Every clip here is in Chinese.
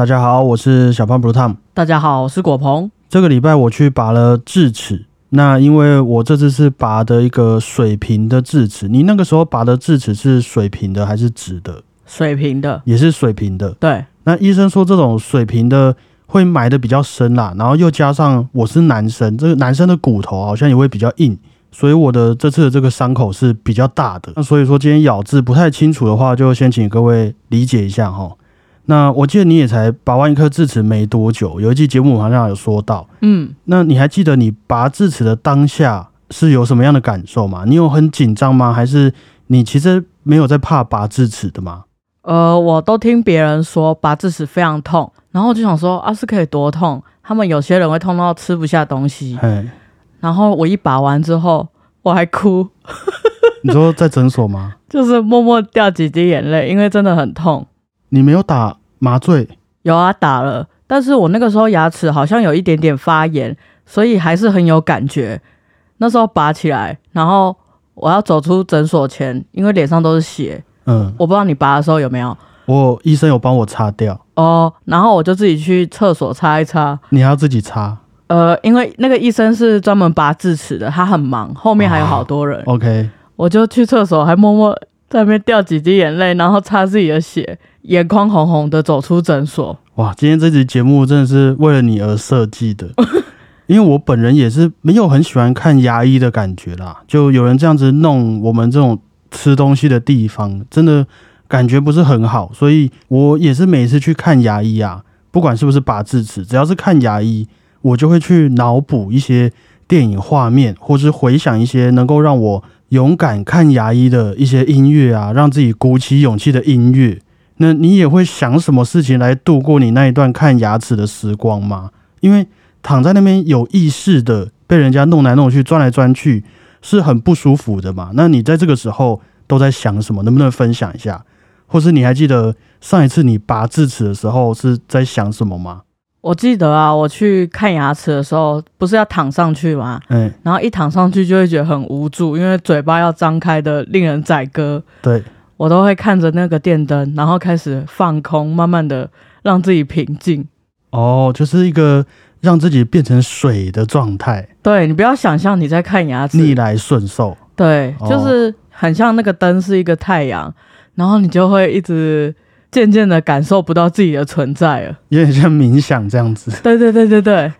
大家好，我是小胖 Blue Tom。大家好，我是果鹏。这个礼拜我去拔了智齿，那因为我这次是拔的一个水平的智齿，你那个时候拔的智齿是水平的还是直的？水平的，也是水平的。对，那医生说这种水平的会埋的比较深啦，然后又加上我是男生，这个男生的骨头好像也会比较硬，所以我的这次的这个伤口是比较大的。那所以说今天咬字不太清楚的话，就先请各位理解一下哈。那我记得你也才拔完一颗智齿没多久，有一期节目好像有说到，嗯，那你还记得你拔智齿的当下是有什么样的感受吗？你有很紧张吗？还是你其实没有在怕拔智齿的吗？呃，我都听别人说拔智齿非常痛，然后我就想说啊，是可以多痛？他们有些人会痛到吃不下东西，哎，然后我一拔完之后，我还哭，你说在诊所吗？就是默默掉几滴眼泪，因为真的很痛。你没有打麻醉？有啊，打了，但是我那个时候牙齿好像有一点点发炎，所以还是很有感觉。那时候拔起来，然后我要走出诊所前，因为脸上都是血，嗯，我不知道你拔的时候有没有我医生有帮我擦掉，哦，然后我就自己去厕所擦一擦。你还要自己擦呃，因为那个医生是专门拔智齿的，他很忙，后面还有好多人，？OK，我就去厕所，还默默在那边掉几滴眼泪，然后擦自己的血，眼眶红红的走出诊所。哇，今天这集节目真的是为了你而设计的，因为我本人也是没有很喜欢看牙医的感觉啦，就有人这样子弄我们这种吃东西的地方，真的感觉不是很好，所以我也是每次去看牙医啊，不管是不是拔智齿，只要是看牙医，我就会去脑补一些电影画面，或是回想一些能够让我勇敢看牙医的一些音乐啊，让自己鼓起勇气的音乐。那你也会想什么事情来度过你那一段看牙齿的时光吗？因为躺在那边有意识的被人家弄来弄去、钻来钻去，是很不舒服的嘛。那你在这个时候都在想什么？能不能分享一下？或是你还记得上一次你拔智齿的时候是在想什么吗？我记得啊，我去看牙齿的时候，不是要躺上去吗？嗯、然后一躺上去就会觉得很无助，因为嘴巴要张开的令人宰割。对，我都会看着那个电灯，然后开始放空，慢慢的让自己平静。哦，就是一个让自己变成水的状态，对你不要想象你在看牙齿，逆来顺受。对，哦就是很像那个灯是一个太阳，然后你就会一直渐渐的感受不到自己的存在了。有点像冥想这样子。对对对对对，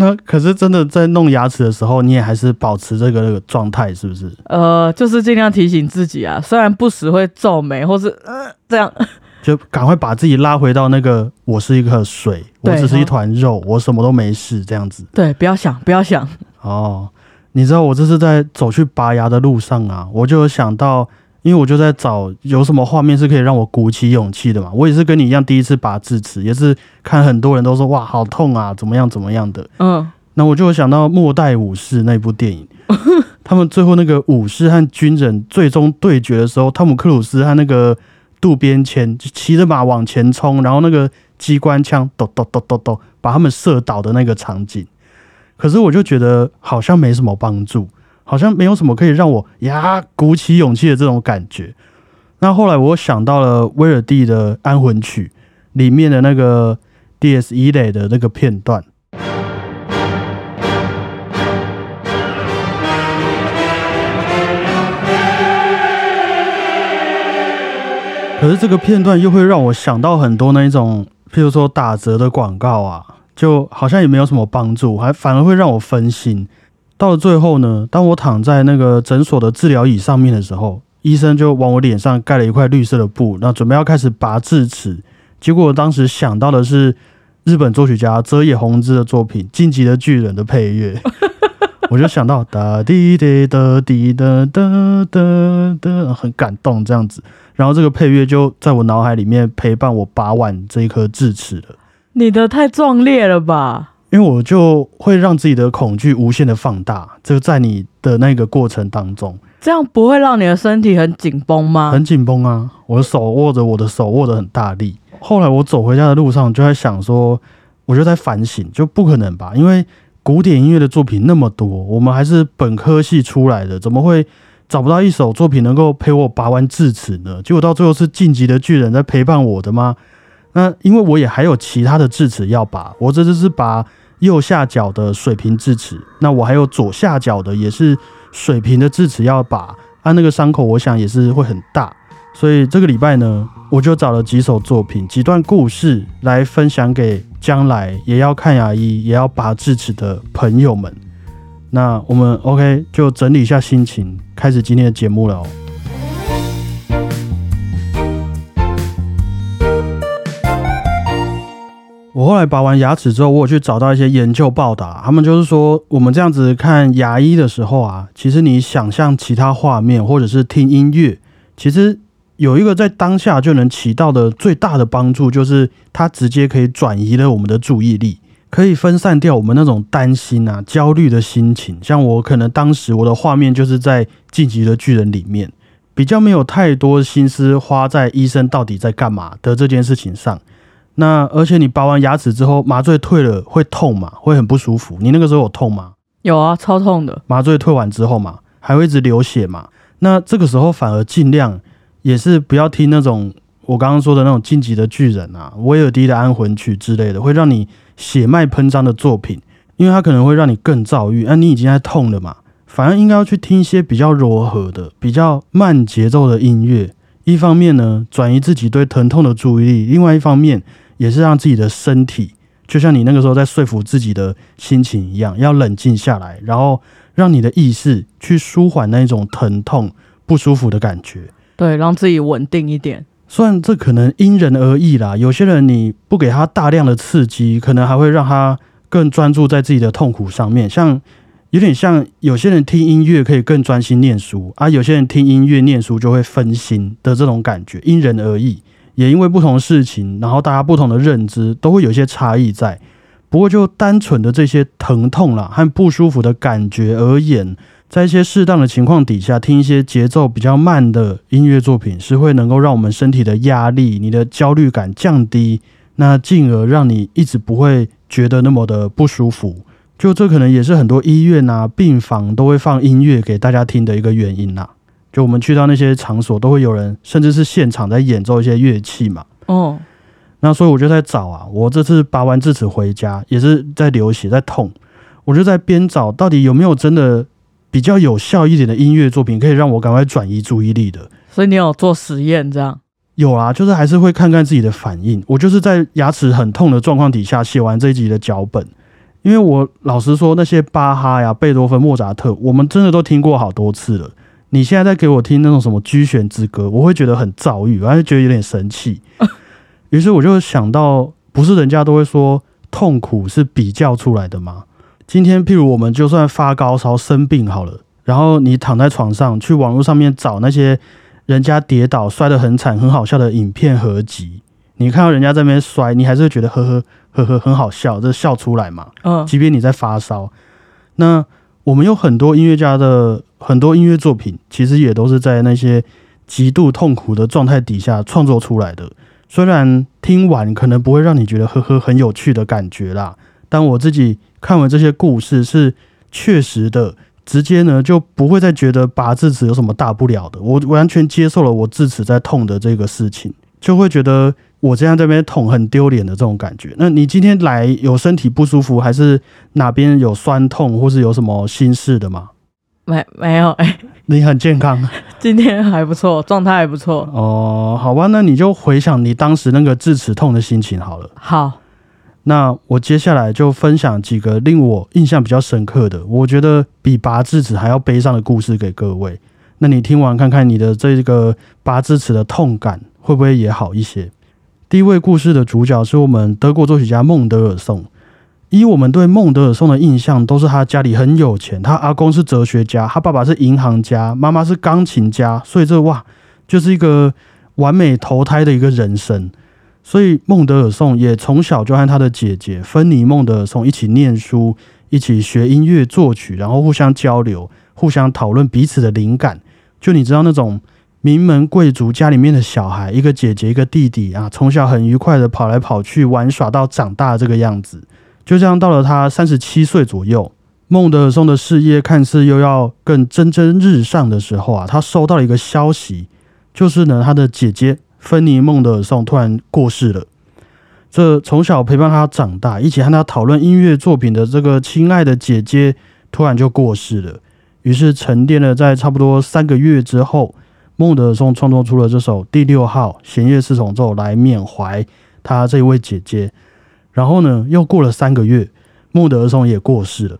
那可是真的在弄牙齿的时候，你也还是保持这个状态，是不是？呃，就是尽量提醒自己啊，虽然不时会皱眉或是呃这样，就赶快把自己拉回到那个我是一颗水，我只是一团肉，我什么都没事这样子。对，不要想，不要想，哦，你知道我这是在走去拔牙的路上啊，我就有想到，因为我就在找有什么画面是可以让我鼓起勇气的嘛。我也是跟你一样，第一次拔智齿，也是看很多人都说哇好痛啊，怎么样怎么样的。嗯，那我就有想到《末代武士》那部电影，他们最后那个武士和军人最终对决的时候，汤姆克鲁斯和那个渡边谦就骑着马往前冲，然后那个机关枪咚咚咚咚咚把他们射倒的那个场景。可是我就觉得好像没什么帮助，好像没有什么可以让我呀鼓起勇气的这种感觉。那后来我想到了威尔第的《安魂曲》里面的那个 D.S. 一垒的那个片段。可是这个片段又会让我想到很多那一种，譬如说打折的广告啊，就好像也没有什么帮助，还反而会让我分心。到了最后呢，当我躺在那个诊所的治疗椅上面的时候，医生就往我脸上盖了一块绿色的布，那准备要开始拔智齿。结果我当时想到的是日本作曲家泽野弘之的作品《晋级的巨人》的配乐，我就想到哒滴滴哒滴哒哒哒哒，很感动这样子。然后这个配乐就在我脑海里面陪伴我拔完这一颗智齿了。你的太壮烈了吧？因为我就会让自己的恐惧无限的放大，这个在你的那个过程当中这样不会让你的身体很紧绷吗？很紧绷啊，我的手握着我的手握得很大力。后来我走回家的路上就在想说，我就在反省，就不可能吧？因为古典音乐的作品那么多，我们还是本科系出来的，怎么会找不到一首作品能够陪我拔完智齿呢？结果到最后是晋级的巨人在陪伴我的吗？那因为我也还有其他的智齿要拔，我这次是拔右下角的水平智齿，那我还有左下角的也是水平的智齿要拔，啊，那个伤口我想也是会很大，所以这个礼拜呢，我就找了几首作品、几段故事来分享给将来也要看牙医、也要拔智齿的朋友们。那我们 OK 就整理一下心情，开始今天的节目了哦。我后来拔完牙齿之后，我有去找到一些研究报道，他们就是说，我们这样子看牙医的时候啊，其实你想象其他画面，或者是听音乐，其实有一个在当下就能起到的最大的帮助，就是它直接可以转移了我们的注意力，可以分散掉我们那种担心啊、焦虑的心情。像我可能当时我的画面就是在《晋级的巨人》里面，比较没有太多心思花在医生到底在干嘛的这件事情上。那而且你拔完牙齿之后，麻醉退了会痛嘛？会很不舒服。你那个时候有痛吗？有啊，超痛的。麻醉退完之后嘛，还会一直流血嘛？那这个时候反而尽量也是不要听那种我刚刚说的那种晋级的巨人啊、威尔第的安魂曲之类的，会让你血脉喷张的作品，因为它可能会让你更躁郁。那你已经在痛了嘛？反而应该要去听一些比较柔和的、比较慢节奏的音乐。一方面呢，转移自己对疼痛的注意力；另外一方面，也是让自己的身体，就像你那个时候在说服自己的心情一样，要冷静下来，然后让你的意识去舒缓那种疼痛不舒服的感觉。对，让自己稳定一点。虽然这可能因人而异啦，有些人你不给他大量的刺激，可能还会让他更专注在自己的痛苦上面，像。有点像有些人听音乐可以更专心念书啊，有些人听音乐念书就会分心的这种感觉，因人而异，也因为不同的事情，然后大家不同的认知都会有一些差异在。不过就单纯的这些疼痛啦和不舒服的感觉而言，在一些适当的情况底下，听一些节奏比较慢的音乐作品，是会能够让我们身体的压力、你的焦虑感降低，那进而让你一直不会觉得那么的不舒服。就这可能也是很多医院啊、病房都会放音乐给大家听的一个原因啦。就我们去到那些场所，都会有人，甚至是现场在演奏一些乐器嘛。哦，那所以我就在找啊，我这次拔完智齿回家，也是在流血、在痛，我就在边找，到底有没有真的比较有效一点的音乐作品，可以让我赶快转移注意力的。所以你有做实验这样？有啊，就是还是会看看自己的反应。我就是在牙齿很痛的状况底下写完这一集的脚本。因为我老实说，那些巴哈呀、贝多芬、莫扎特，我们真的都听过好多次了。你现在在给我听那种什么居悬之歌，我会觉得很躁郁，而且觉得有点神气。于是我就想到，不是人家都会说痛苦是比较出来的吗？今天譬如我们就算发高烧、生病好了，然后你躺在床上，去网络上面找那些人家跌倒摔得很惨、很好笑的影片合集，你看到人家在那边摔，你还是会觉得呵呵。呵呵，很好笑，这笑出来嘛？嗯，即便你在发烧，那我们有很多音乐家的很多音乐作品，其实也都是在那些极度痛苦的状态底下创作出来的。虽然听完可能不会让你觉得呵呵很有趣的感觉啦，但我自己看完这些故事是确实的，直接呢就不会再觉得拔智齿有什么大不了的。我完全接受了我智齿在痛的这个事情，就会觉得。我这样这边痛很丢脸的这种感觉。那你今天来有身体不舒服，还是哪边有酸痛，或是有什么心事的吗？没没有哎，你很健康，今天还不错，状态还不错。哦，好吧，那你就回想你当时那个智齿痛的心情好了。好，那我接下来就分享几个令我印象比较深刻的，我觉得比拔智齿还要悲伤的故事给各位。那你听完看看你的这个拔智齿的痛感会不会也好一些？第一位故事的主角是我们德国作曲家孟德尔颂。以我们对孟德尔颂的印象，都是他家里很有钱，他阿公是哲学家，他爸爸是银行家，妈妈是钢琴家，所以这哇，就是一个完美投胎的一个人生。所以孟德尔颂也从小就和他的姐姐芬妮·孟德尔颂一起念书，一起学音乐作曲，然后互相交流，互相讨论彼此的灵感。就你知道那种。名门贵族家里面的小孩，一个姐姐，一个弟弟啊，从小很愉快的跑来跑去玩耍到长大这个样子。就这样到了他三十七岁左右，孟德尔松的事业看似又要更蒸蒸日上的时候啊，他收到了一个消息，就是呢，他的姐姐芬妮·孟德尔松突然过世了。这从小陪伴他长大，一起和他讨论音乐作品的这个亲爱的姐姐，突然就过世了。于是沉淀了在差不多三个月之后，孟德尔松创作出了这首第六号弦乐四重奏来缅怀他这位姐姐。然后呢，又过了三个月，孟德尔颂也过世了。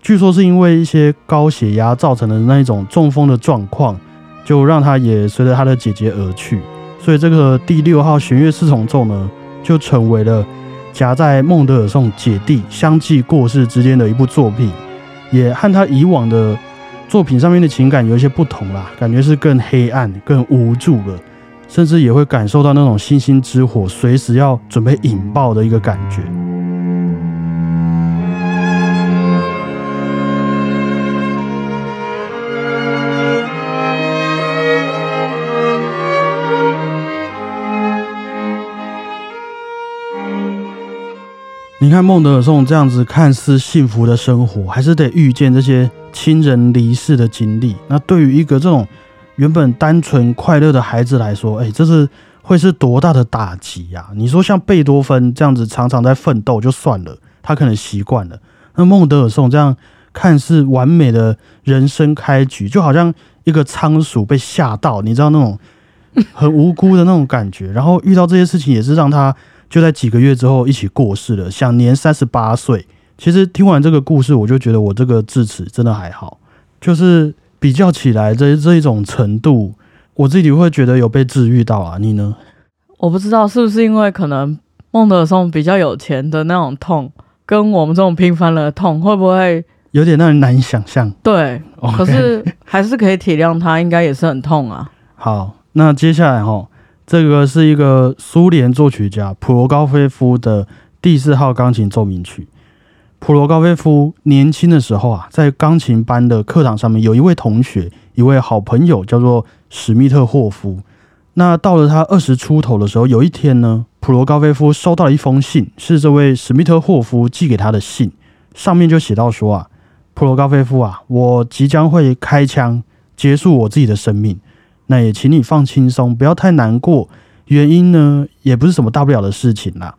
据说是因为一些高血压造成的那一种中风的状况，就让他也随着他的姐姐而去。所以这个第六号弦乐四重奏呢，就成为了夹在孟德尔颂姐弟相继过世之间的一部作品，也和他以往的作品上面的情感有一些不同啦，感觉是更黑暗、更无助了，甚至也会感受到那种星星之火随时要准备引爆的一个感觉。你看孟德尔颂这样子看似幸福的生活，还是得遇见这些亲人离世的经历。那对于一个这种原本单纯快乐的孩子来说，哎，这是会是多大的打击呀？你说像贝多芬这样子常常在奋斗就算了，他可能习惯了。那孟德尔颂这样看似完美的人生开局，就好像一个仓鼠被吓到，你知道那种很无辜的那种感觉。然后遇到这些事情，也是让他。就在几个月之后一起过世了，享年三十八岁。其实听完这个故事，我就觉得我这个智齿真的还好，就是比较起来这这一种程度，我自己会觉得有被治愈到啊。你呢？我不知道是不是因为可能孟德松比较有钱的那种痛，跟我们这种平凡的痛会不会有点让人难以想象？对，可是还是可以体谅他，应该也是很痛啊。好，那接下来哈。这个是一个苏联作曲家普罗高菲夫的第四号钢琴奏鸣曲。普罗高菲夫年轻的时候啊，在钢琴班的课堂上面，有一位同学，一位好朋友叫做史密特霍夫。那到了他二十出头的时候，有一天呢，普罗高菲夫收到了一封信，是这位史密特霍夫寄给他的信，上面就写到说啊，普罗高菲夫啊，我即将会开枪结束我自己的生命。那也请你放轻松，不要太难过。原因呢，也不是什么大不了的事情啦。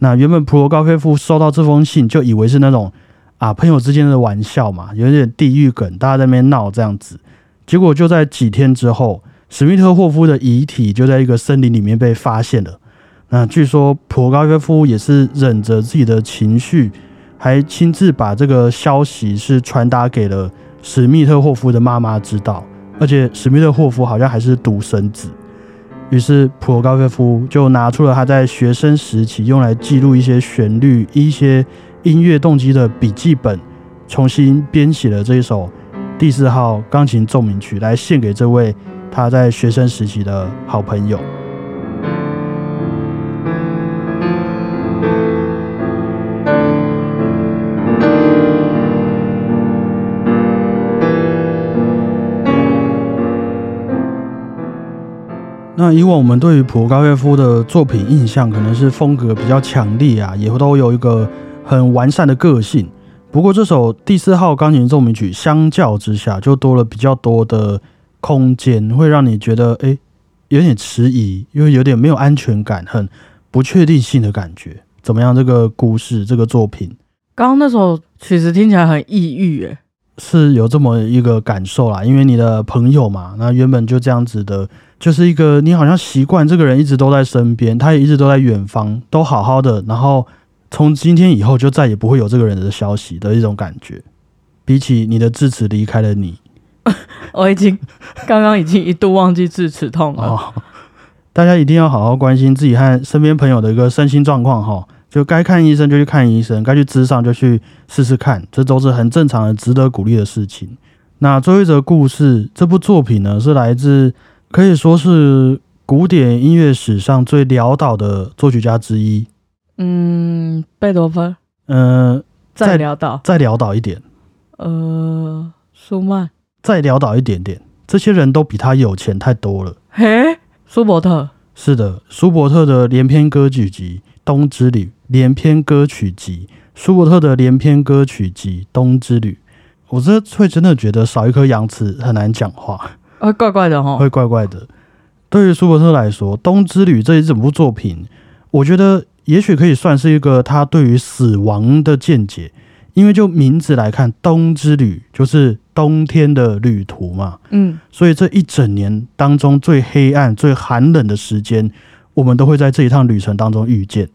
那原本普罗高菲夫收到这封信，就以为是那种啊朋友之间的玩笑嘛，有点地狱梗，大家在那边闹这样子。结果就在几天之后，史密特霍夫的遗体就在一个森林里面被发现了。那据说普罗高菲夫也是忍着自己的情绪，还亲自把这个消息是传达给了史密特霍夫的妈妈知道。而且史密特霍夫好像还是独生子，于是普罗高菲夫就拿出了他在学生时期用来记录一些旋律、一些音乐动机的笔记本，重新编写了这一首第四号钢琴奏鸣曲，来献给这位他在学生时期的好朋友。那以往我们对于普罗高菲夫的作品印象，可能是风格比较强烈啊，也都有一个很完善的个性。不过这首第四号钢琴奏鸣曲相较之下，就多了比较多的空间，会让你觉得哎有点迟疑，因为有点没有安全感，很不确定性的感觉。怎么样？这个故事，这个作品，刚刚那首曲子听起来很抑郁，诶，是有这么一个感受啦。因为你的朋友嘛，那原本就这样子的。就是一个你好像习惯这个人一直都在身边，他也一直都在远方，都好好的。然后从今天以后就再也不会有这个人的消息的一种感觉。比起你的智齿离开了你，我已经刚刚已经一度忘记智齿痛了。大家一定要好好关心自己和身边朋友的一个身心状况哈，就该看医生就去看医生，该去咨上就去试试看，这都是很正常的、值得鼓励的事情。那最后一则故事，这部作品呢是来自。可以说是古典音乐史上最潦倒的作曲家之一。嗯，贝多芬。嗯，再潦倒，再潦倒一点。呃，舒曼。再潦倒一点点。这些人都比他有钱太多了。嘿，舒伯特。是的，舒伯特的连篇歌剧集《冬之旅》，连篇歌曲集，舒伯特的连篇歌曲集《冬之旅》。我这会真的觉得少一颗牙齿很难讲话。会怪怪的哈，会怪怪的。对于舒伯特来说，《冬之旅》这一整部作品，我觉得也许可以算是一个他对于死亡的见解。因为就名字来看，冬之旅就是冬天的旅途嘛，嗯，所以这一整年当中最黑暗、最寒冷的时间，我们都会在这一趟旅程当中遇见。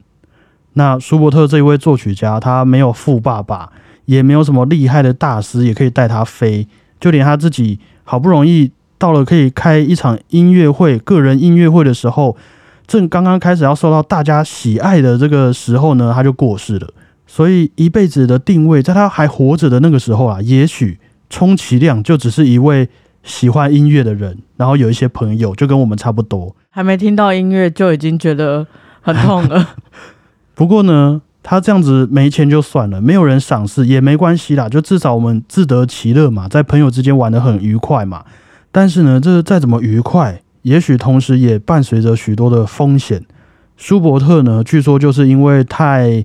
那舒伯特这一位作曲家，他没有富爸爸，也没有什么厉害的大师也可以带他飞，就连他自己好不容易到了可以开一场音乐会、个人音乐会的时候，正刚刚开始要受到大家喜爱的这个时候呢，他就过世了。所以一辈子的定位，在他还活着的那个时候啊，也许充其量就只是一位喜欢音乐的人，然后有一些朋友，就跟我们差不多。还没听到音乐就已经觉得很痛了。不过呢，他这样子没钱就算了，没有人赏识也没关系啦，就至少我们自得其乐嘛，在朋友之间玩得很愉快嘛。但是呢，这再怎么愉快，也许同时也伴随着许多的风险。舒伯特呢，据说就是因为太。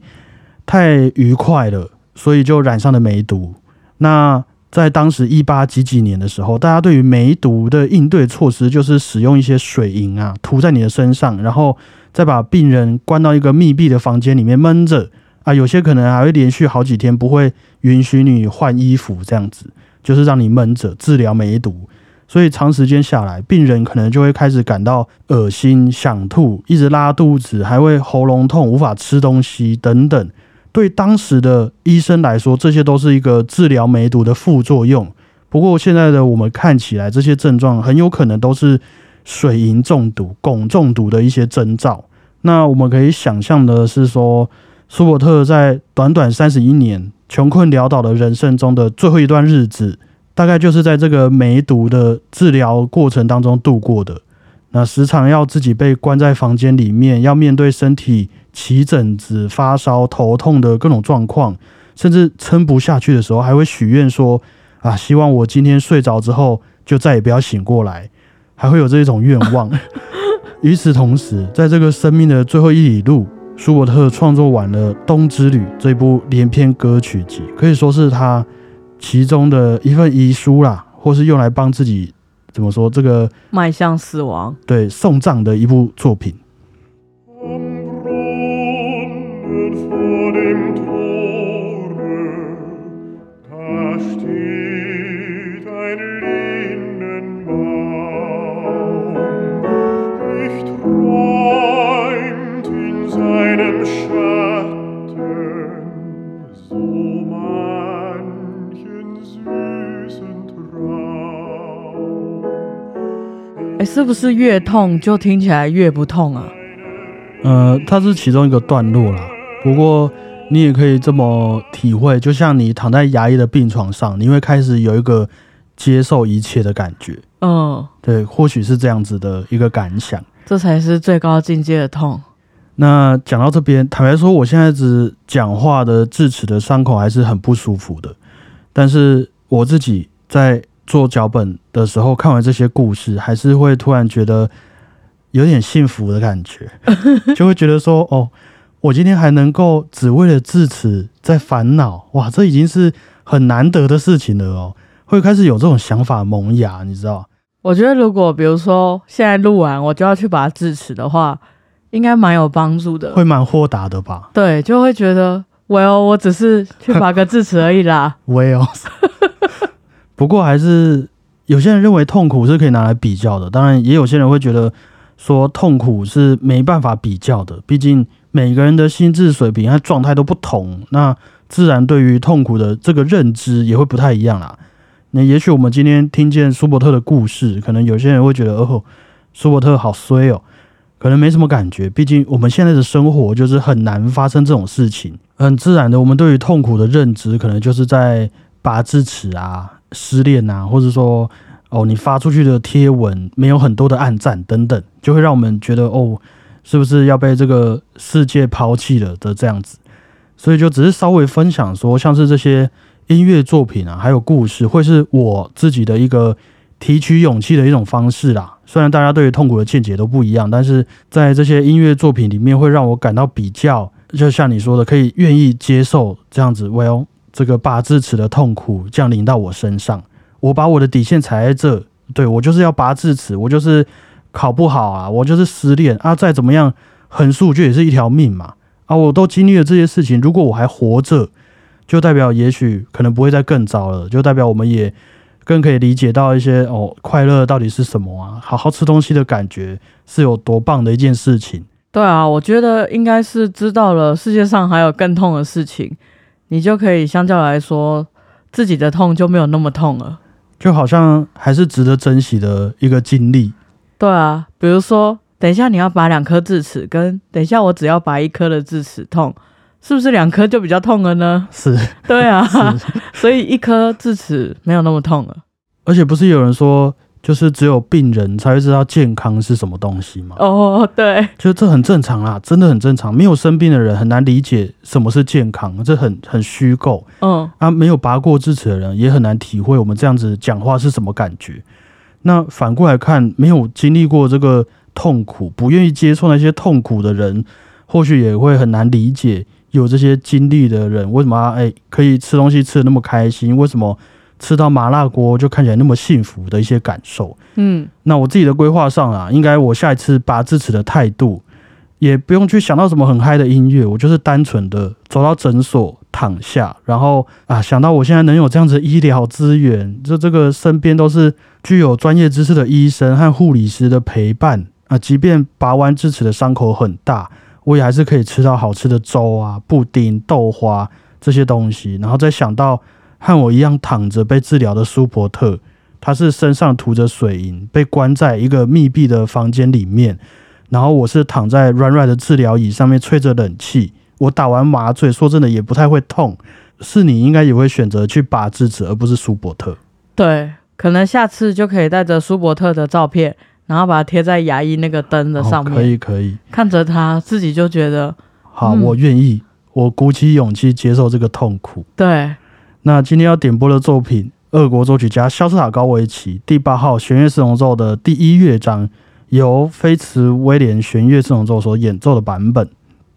太愉快了，所以就染上了梅毒。那在当时一八几几年的时候，大家对于梅毒的应对措施就是使用一些水银啊，涂在你的身上，然后再把病人关到一个密闭的房间里面闷着啊。有些可能还会连续好几天不会允许你换衣服，这样子就是让你闷着治疗梅毒。所以长时间下来，病人可能就会开始感到恶心、想吐，一直拉肚子，还会喉咙痛、无法吃东西等等。对当时的医生来说，这些都是一个治疗梅毒的副作用。不过现在的我们看起来，这些症状很有可能都是水银中毒、汞中毒的一些征兆。那我们可以想象的是说，舒伯特在短短三十一年穷困潦倒的人生中的最后一段日子，大概就是在这个梅毒的治疗过程当中度过的。那时常要自己被关在房间里面，要面对身体。起疹子、发烧、头痛的各种状况，甚至撑不下去的时候，还会许愿说：“啊，希望我今天睡着之后就再也不要醒过来。”还会有这一种愿望。与此同时，在这个生命的最后一里路，舒伯特创作完了《冬之旅》这部连篇歌曲集，可以说是他其中的一份遗书啦，或是用来帮自己怎么说这个迈向死亡，对送葬的一部作品。哎，是不是越痛就听起来越不痛啊？呃，它是其中一个段落啦。不过你也可以这么体会，就像你躺在牙医的病床上，你会开始有一个接受一切的感觉。嗯，对，或许是这样子的一个感想。这才是最高境界的痛。那讲到这边，坦白说，我现在只讲话的智齿的伤口还是很不舒服的。但是我自己在。做脚本的时候，看完这些故事，还是会突然觉得有点幸福的感觉，就会觉得说：“哦，我今天还能够只为了智齿在烦恼，哇，这已经是很难得的事情了哦。”会开始有这种想法萌芽，你知道？我觉得如果比如说现在录完，我就要去把它智齿的话，应该蛮有帮助的，会蛮豁达的吧？对，就会觉得，Well，我只是去拔个智齿而已啦。Well。不过还是有些人认为痛苦是可以拿来比较的，当然也有些人会觉得说痛苦是没办法比较的，毕竟每个人的心智水平和状态都不同，那自然对于痛苦的这个认知也会不太一样啦。那也许我们今天听见舒伯特的故事，可能有些人会觉得哦，舒伯特好衰哦，可能没什么感觉，毕竟我们现在的生活就是很难发生这种事情，很自然的，我们对于痛苦的认知可能就是在拔智齿啊。失恋啊，或者说哦，你发出去的贴文没有很多的暗赞等等，就会让我们觉得哦，是不是要被这个世界抛弃了的这样子？所以就只是稍微分享说，像是这些音乐作品啊，还有故事，会是我自己的一个提取勇气的一种方式啦。虽然大家对于痛苦的见解都不一样，但是在这些音乐作品里面，会让我感到比较，就像你说的，可以愿意接受这样子。Well。这个拔智齿的痛苦降临到我身上，我把我的底线踩在这，对我就是要拔智齿，我就是考不好啊，我就是失恋啊，再怎么样横竖就也是一条命嘛，啊，我都经历了这些事情，如果我还活着，就代表也许可能不会再更糟了，就代表我们也更可以理解到一些哦，快乐到底是什么啊？好好吃东西的感觉是有多棒的一件事情。对啊，我觉得应该是知道了世界上还有更痛的事情，你就可以相较来说，自己的痛就没有那么痛了。就好像还是值得珍惜的一个经历。对啊，比如说，等一下你要拔两颗智齿，跟等一下我只要拔一颗的智齿痛，是不是两颗就比较痛了呢？是，对啊，所以一颗智齿没有那么痛了。而且不是有人说。就是只有病人才会知道健康是什么东西嘛？哦，对，就这很正常啦，真的很正常。没有生病的人很难理解什么是健康，这很很虚构。嗯，啊，没有拔过智齿的人也很难体会我们这样子讲话是什么感觉。那反过来看，没有经历过这个痛苦，不愿意接受那些痛苦的人，或许也会很难理解有这些经历的人为什么哎可以吃东西吃的那么开心，为什么？吃到麻辣锅就看起来那么幸福的一些感受，嗯，那我自己的规划上啊，应该我下一次拔智齿的态度，也不用去想到什么很嗨的音乐，我就是单纯的走到诊所躺下，然后啊想到我现在能有这样子医疗资源，就这个身边都是具有专业知识的医生和护理师的陪伴啊，即便拔完智齿的伤口很大，我也还是可以吃到好吃的粥啊、布丁、豆花这些东西，然后再想到。和我一样躺着被治疗的舒伯特，他是身上涂着水银，被关在一个密闭的房间里面。然后我是躺在软软的治疗椅上面吹着冷气。我打完麻醉，说真的也不太会痛。是你应该也会选择去拔智齿，而不是舒伯特。对，可能下次就可以带着舒伯特的照片，然后把它贴在牙医那个灯的上面。可以，可以。看着他自己就觉得好，我愿意，我鼓起勇气接受这个痛苦。对。那今天要点播的作品，俄国作曲家肖斯塔高维奇第八号弦乐四重奏的第一乐章，由菲茨威廉弦乐四重奏所演奏的版本。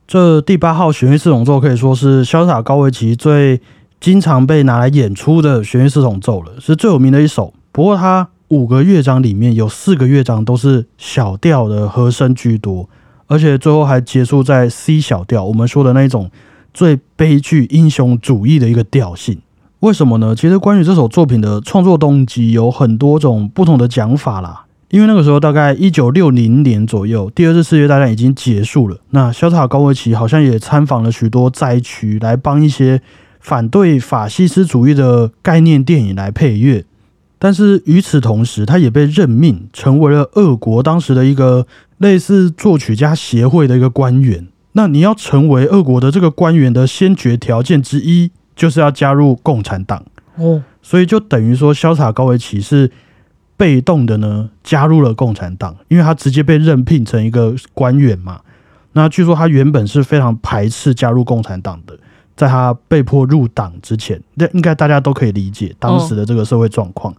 这第八号弦乐四重奏可以说是肖斯塔高维奇最经常被拿来演出的弦乐四重奏了，是最有名的一首。不过，它五个乐章里面有四个乐章都是小调的和声居多，而且最后还结束在 C 小调，我们说的那种最悲剧英雄主义的一个调性。为什么呢？其实关于这首作品的创作动机有很多种不同的讲法啦。因为那个时候大概一九六零年左右，第二次世界大战已经结束了。那肖斯塔高维奇好像也参访了许多灾区，来帮一些反对法西斯主义的概念电影来配乐。但是与此同时，他也被任命成为了俄国当时的一个类似作曲家协会的一个官员。那你要成为俄国的这个官员的先决条件之一。就是要加入共产党哦，所以就等于说，潇洒高维奇是被动的呢，加入了共产党，因为他直接被任聘成一个官员嘛。那据说他原本是非常排斥加入共产党的，在他被迫入党之前，那应该大家都可以理解当时的这个社会状况，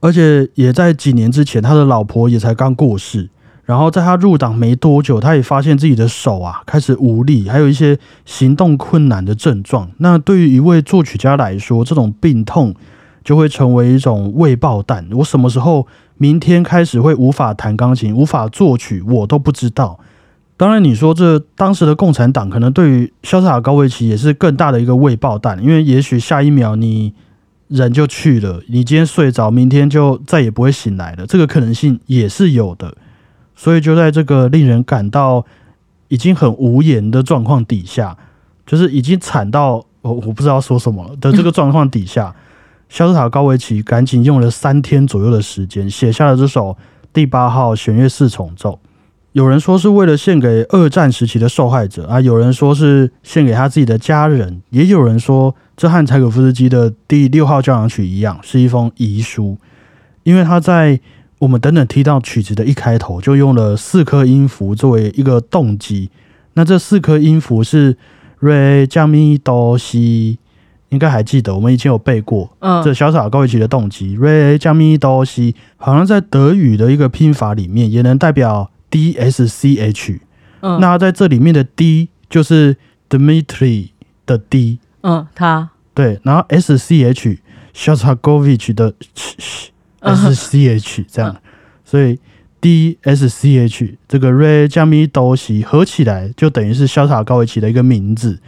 而且也在几年之前，他的老婆也才刚过世。然后在他入党没多久，他也发现自己的手啊开始无力，还有一些行动困难的症状。那对于一位作曲家来说，这种病痛就会成为一种未爆弹。我什么时候明天开始会无法弹钢琴、无法作曲，我都不知道。当然，你说这当时的共产党可能对于肖斯塔高维奇也是更大的一个未爆弹，因为也许下一秒你人就去了，你今天睡着，明天就再也不会醒来了，这个可能性也是有的。所以就在这个令人感到已经很无言的状况底下，就是已经惨到我我不知道说什么的这个状况底下，肖斯塔高维奇赶紧用了三天左右的时间写下了这首第八号弦乐四重奏。有人说是为了献给二战时期的受害者啊，有人说是献给他自己的家人，也有人说这和柴可夫斯基的第六号交响曲一样，是一封遗书，因为他在。我们等等提到曲子的一开头就用了四颗音符作为一个动机，那这四颗音符是瑞降咪哆西，应该还记得，我们以前有背过。嗯，这小草高一级的动机瑞降咪哆西，好像在德语的一个拼法里面也能代表 D S C H。嗯，那在这里面的 D 就是 Dmitry 的 D。嗯，他对，然后 S C H 小草高维奇的。H 这样，所以 D S C H 这个 Ray Jami Doshi 合起来就等于是潇洒高维奇的一个名字，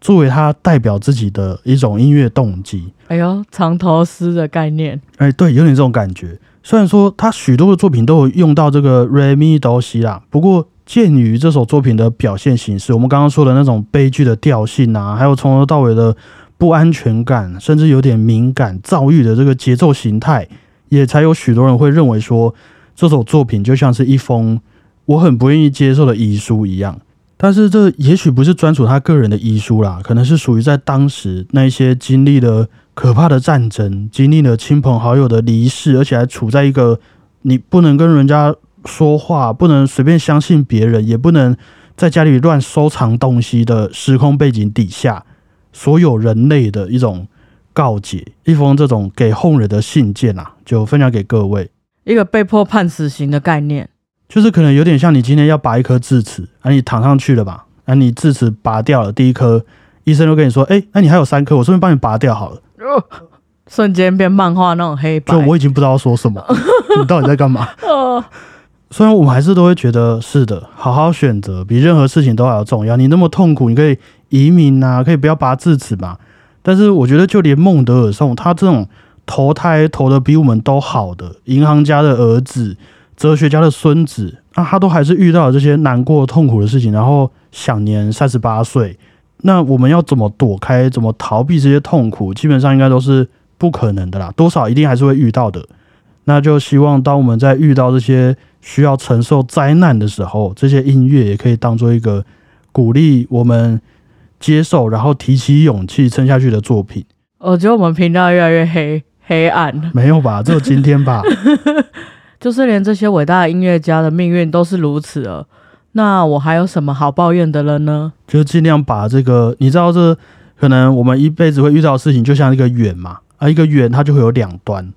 作为他代表自己的一种音乐动机。哎呦，藏头诗的概念，哎，对，有点这种感觉。虽然说他许多的作品都有用到这个 Ray Mi Doshi 啦，不过鉴于这首作品的表现形式，我们刚刚说的那种悲剧的调性啊，还有从头到尾的不安全感，甚至有点敏感、躁郁的这个节奏形态，也才有许多人会认为说。这首作品就像是一封我很不愿意接受的遗书一样，但是这也许不是专属他个人的遗书啦，可能是属于在当时那些经历了可怕的战争、经历了亲朋好友的离世，而且还处在一个你不能跟人家说话、不能随便相信别人、也不能在家里乱收藏东西的时空背景底下，所有人类的一种告解，一封这种给后人的信件啊，就分享给各位。一个被迫判死刑的概念，就是可能有点像你今天要拔一颗智齿，啊，你躺上去了吧，啊，你智齿拔掉了第一颗，医生就跟你说，哎，那你还有三颗，我顺便帮你拔掉好了。瞬间变漫画那种黑白，就我已经不知道说什么，你到底在干嘛？虽然我们还是都会觉得是的，好好选择比任何事情都还要重要。你那么痛苦，你可以移民啊，可以不要拔智齿嘛。但是我觉得，就连孟德尔颂他这种。投胎投的比我们都好的银行家的儿子、哲学家的孙子，那他都还是遇到了这些难过、痛苦的事情，然后享年三十八岁。那我们要怎么躲开、怎么逃避这些痛苦？基本上应该都是不可能的啦，多少一定还是会遇到的。那就希望当我们在遇到这些需要承受灾难的时候，这些音乐也可以当做一个鼓励我们接受，然后提起勇气撑下去的作品。我觉得我们频道越来越黑。黑暗没有吧？只有今天吧。就是连这些伟大的音乐家的命运都是如此了，那我还有什么好抱怨的了呢？就尽量把这个，你知道，这可能我们一辈子会遇到的事情，就像一个圆嘛，啊，一个圆它就会有两端，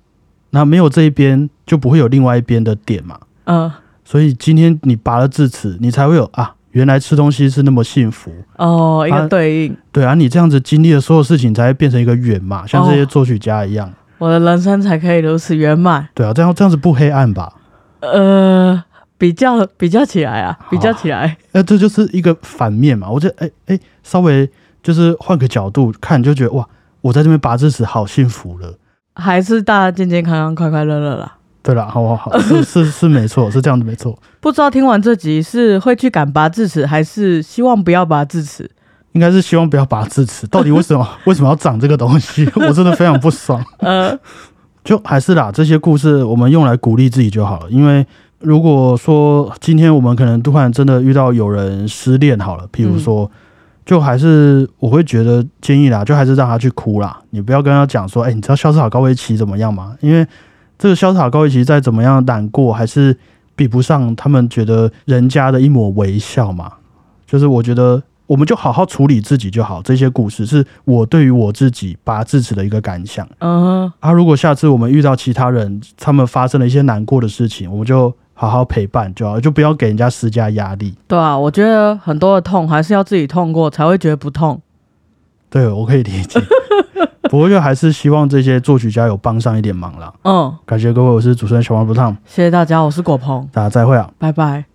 那没有这一边就不会有另外一边的点嘛。嗯，所以今天你拔了智齿，你才会有啊。原来吃东西是那么幸福哦，一个对应对啊，你这样子经历的所有事情，才会变成一个圆嘛，像这些作曲家一样，我的人生才可以如此圆满。对啊，这样这样子不黑暗吧？呃，比较比较起来啊，比较起来，那这就是一个反面嘛。我觉得，哎哎，稍微就是换个角度看，就觉得哇，我在这边拔智齿好幸福了，还是大家健健康康、快快乐乐啦。对了，好好好，是是是没错，是这样子没错。不知道听完这集是会去敢拔智齿，还是希望不要拔智齿？应该是希望不要拔智齿。到底为什么 为什么要长这个东西？我真的非常不爽。呃，就还是啦，这些故事我们用来鼓励自己就好了。因为如果说今天我们可能突然真的遇到有人失恋，好了，譬如说，就还是我会觉得建议啦，就还是让他去哭啦。你不要跟他讲说，哎，你知道肖斯塔高维奇怎么样吗？因为这个潇洒高一奇再怎么样难过，还是比不上他们觉得人家的一抹微笑嘛。就是我觉得，我们就好好处理自己就好。这些故事是我对于我自己拔智齿的一个感想。嗯，啊，如果下次我们遇到其他人，他们发生了一些难过的事情，我们就好好陪伴就好，就不要给人家施加压力。对啊，我觉得很多的痛还是要自己痛过才会觉得不痛。对，我可以理解。不过就还是希望这些作曲家有帮上一点忙啦。嗯，感谢各位，我是主持人小王不烫，谢谢大家，我是果鹏，大家再会啊，拜拜。